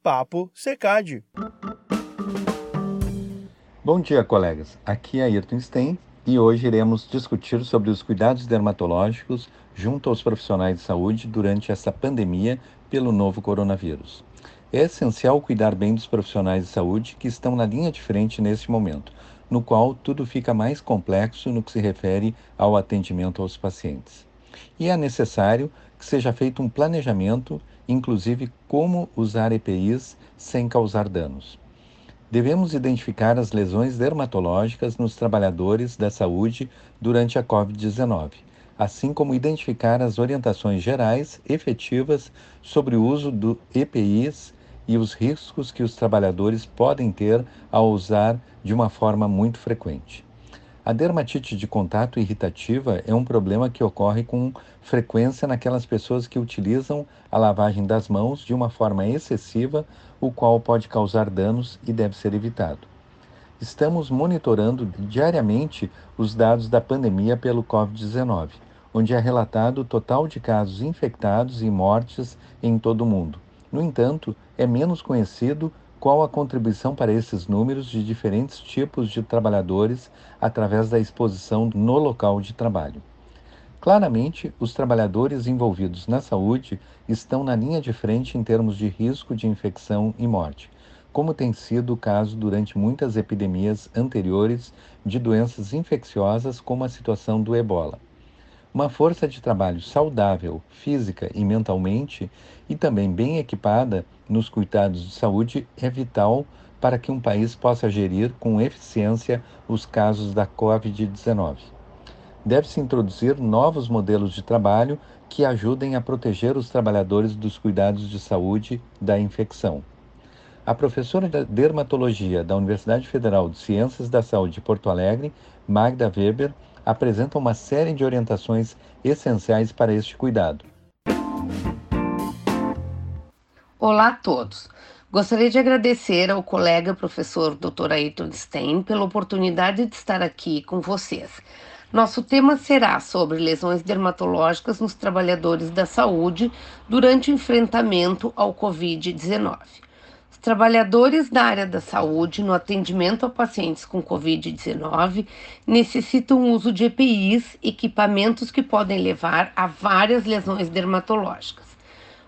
Papo Secad. Bom dia, colegas. Aqui é Ayrton Stein e hoje iremos discutir sobre os cuidados dermatológicos junto aos profissionais de saúde durante essa pandemia pelo novo coronavírus. É essencial cuidar bem dos profissionais de saúde que estão na linha de frente neste momento, no qual tudo fica mais complexo no que se refere ao atendimento aos pacientes. E é necessário que seja feito um planejamento, inclusive como usar EPIs sem causar danos. Devemos identificar as lesões dermatológicas nos trabalhadores da saúde durante a Covid-19, assim como identificar as orientações gerais efetivas sobre o uso do EPIs e os riscos que os trabalhadores podem ter ao usar de uma forma muito frequente. A dermatite de contato irritativa é um problema que ocorre com frequência naquelas pessoas que utilizam a lavagem das mãos de uma forma excessiva, o qual pode causar danos e deve ser evitado. Estamos monitorando diariamente os dados da pandemia pelo Covid-19, onde é relatado o total de casos infectados e mortes em todo o mundo. No entanto, é menos conhecido qual a contribuição para esses números de diferentes tipos de trabalhadores através da exposição no local de trabalho. Claramente, os trabalhadores envolvidos na saúde estão na linha de frente em termos de risco de infecção e morte, como tem sido o caso durante muitas epidemias anteriores de doenças infecciosas, como a situação do ebola. Uma força de trabalho saudável, física e mentalmente, e também bem equipada nos cuidados de saúde é vital para que um país possa gerir com eficiência os casos da Covid-19. Deve-se introduzir novos modelos de trabalho que ajudem a proteger os trabalhadores dos cuidados de saúde da infecção. A professora de dermatologia da Universidade Federal de Ciências da Saúde de Porto Alegre, Magda Weber, apresenta uma série de orientações essenciais para este cuidado. Olá a todos. Gostaria de agradecer ao colega professor Dr. Ayrton Stein pela oportunidade de estar aqui com vocês. Nosso tema será sobre lesões dermatológicas nos trabalhadores da saúde durante o enfrentamento ao Covid-19. Trabalhadores da área da saúde no atendimento a pacientes com Covid-19 necessitam uso de EPIs, equipamentos que podem levar a várias lesões dermatológicas.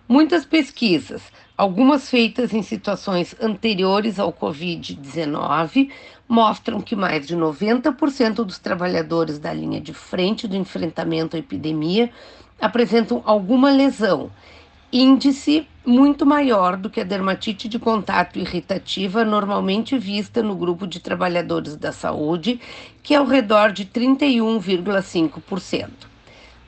Muitas pesquisas, algumas feitas em situações anteriores ao Covid-19, mostram que mais de 90% dos trabalhadores da linha de frente do enfrentamento à epidemia apresentam alguma lesão índice muito maior do que a dermatite de contato irritativa normalmente vista no grupo de trabalhadores da saúde, que é ao redor de 31,5%.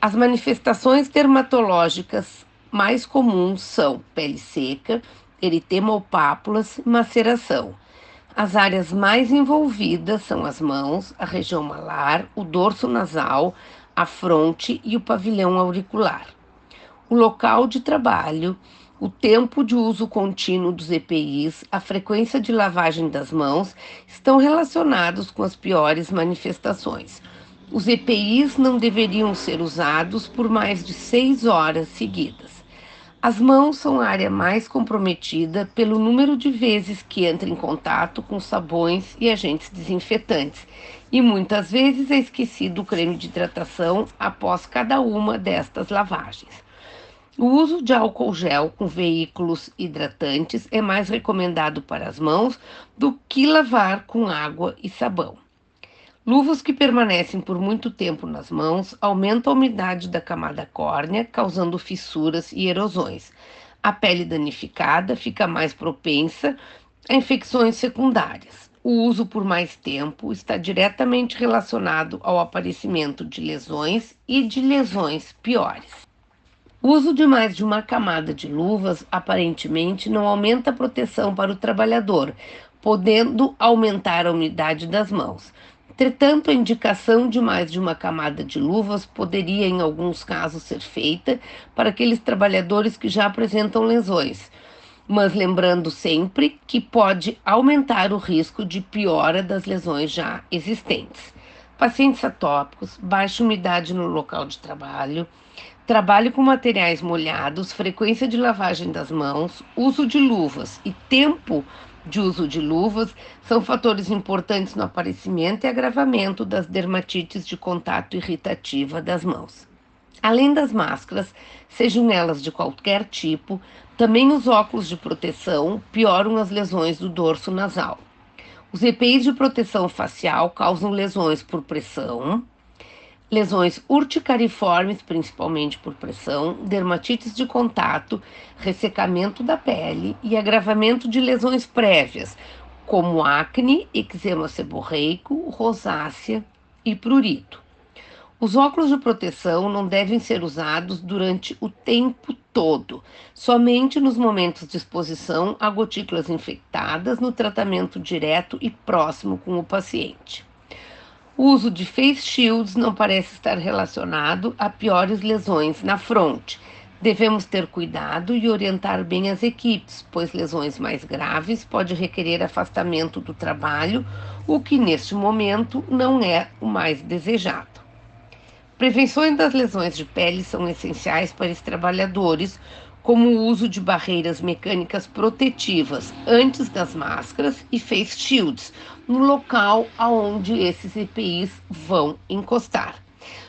As manifestações dermatológicas mais comuns são pele seca, eritema ou pápulas maceração. As áreas mais envolvidas são as mãos, a região malar, o dorso nasal, a fronte e o pavilhão auricular o local de trabalho, o tempo de uso contínuo dos EPIs, a frequência de lavagem das mãos estão relacionados com as piores manifestações. Os EPIs não deveriam ser usados por mais de seis horas seguidas. As mãos são a área mais comprometida pelo número de vezes que entra em contato com sabões e agentes desinfetantes, e muitas vezes é esquecido o creme de hidratação após cada uma destas lavagens. O uso de álcool gel com veículos hidratantes é mais recomendado para as mãos do que lavar com água e sabão. Luvas que permanecem por muito tempo nas mãos aumentam a umidade da camada córnea, causando fissuras e erosões. A pele danificada fica mais propensa a infecções secundárias. O uso por mais tempo está diretamente relacionado ao aparecimento de lesões e de lesões piores. O uso de mais de uma camada de luvas aparentemente não aumenta a proteção para o trabalhador, podendo aumentar a umidade das mãos. Entretanto, a indicação de mais de uma camada de luvas poderia, em alguns casos, ser feita para aqueles trabalhadores que já apresentam lesões, mas lembrando sempre que pode aumentar o risco de piora das lesões já existentes. Pacientes atópicos, baixa umidade no local de trabalho, Trabalho com materiais molhados, frequência de lavagem das mãos, uso de luvas e tempo de uso de luvas são fatores importantes no aparecimento e agravamento das dermatites de contato irritativa das mãos. Além das máscaras, sejam elas de qualquer tipo, também os óculos de proteção pioram as lesões do dorso nasal. Os EPIs de proteção facial causam lesões por pressão, lesões urticariformes, principalmente por pressão, dermatites de contato, ressecamento da pele e agravamento de lesões prévias, como acne, eczema seborreico, rosácea e prurito. Os óculos de proteção não devem ser usados durante o tempo todo, somente nos momentos de exposição a gotículas infectadas no tratamento direto e próximo com o paciente. O uso de face shields não parece estar relacionado a piores lesões na fronte. Devemos ter cuidado e orientar bem as equipes, pois lesões mais graves podem requerer afastamento do trabalho, o que neste momento não é o mais desejado. Prevenções das lesões de pele são essenciais para os trabalhadores, como o uso de barreiras mecânicas protetivas antes das máscaras e face shields no local aonde esses EPIs vão encostar.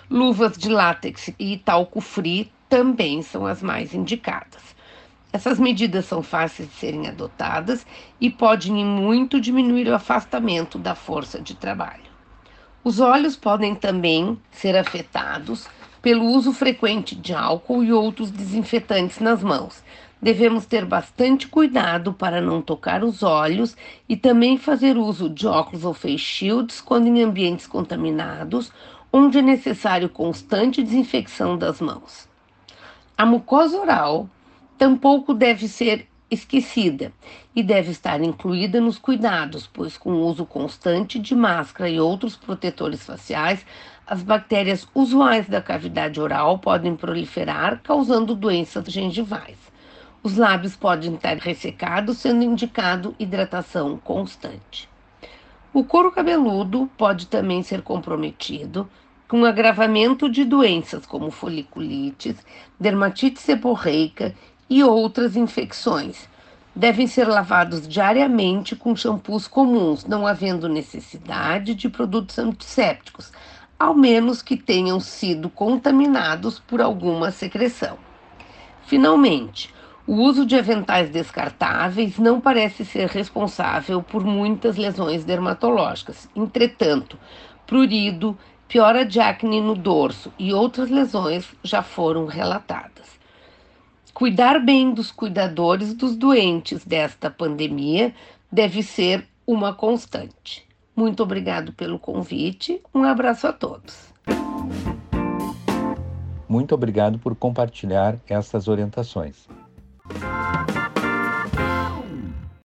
Luvas de látex e talco free também são as mais indicadas. Essas medidas são fáceis de serem adotadas e podem muito diminuir o afastamento da força de trabalho. Os olhos podem também ser afetados pelo uso frequente de álcool e outros desinfetantes nas mãos. Devemos ter bastante cuidado para não tocar os olhos e também fazer uso de óculos ou face shields quando em ambientes contaminados, onde é necessário constante desinfecção das mãos. A mucosa oral tampouco deve ser esquecida e deve estar incluída nos cuidados, pois com o uso constante de máscara e outros protetores faciais, as bactérias usuais da cavidade oral podem proliferar, causando doenças gengivais. Os lábios podem estar ressecados, sendo indicado hidratação constante. O couro cabeludo pode também ser comprometido com agravamento de doenças como foliculites, dermatite seborreica e outras infecções. Devem ser lavados diariamente com shampoos comuns, não havendo necessidade de produtos antissépticos, ao menos que tenham sido contaminados por alguma secreção. Finalmente, o uso de aventais descartáveis não parece ser responsável por muitas lesões dermatológicas. Entretanto, prurido, piora de acne no dorso e outras lesões já foram relatadas. Cuidar bem dos cuidadores dos doentes desta pandemia deve ser uma constante. Muito obrigado pelo convite. Um abraço a todos. Muito obrigado por compartilhar essas orientações.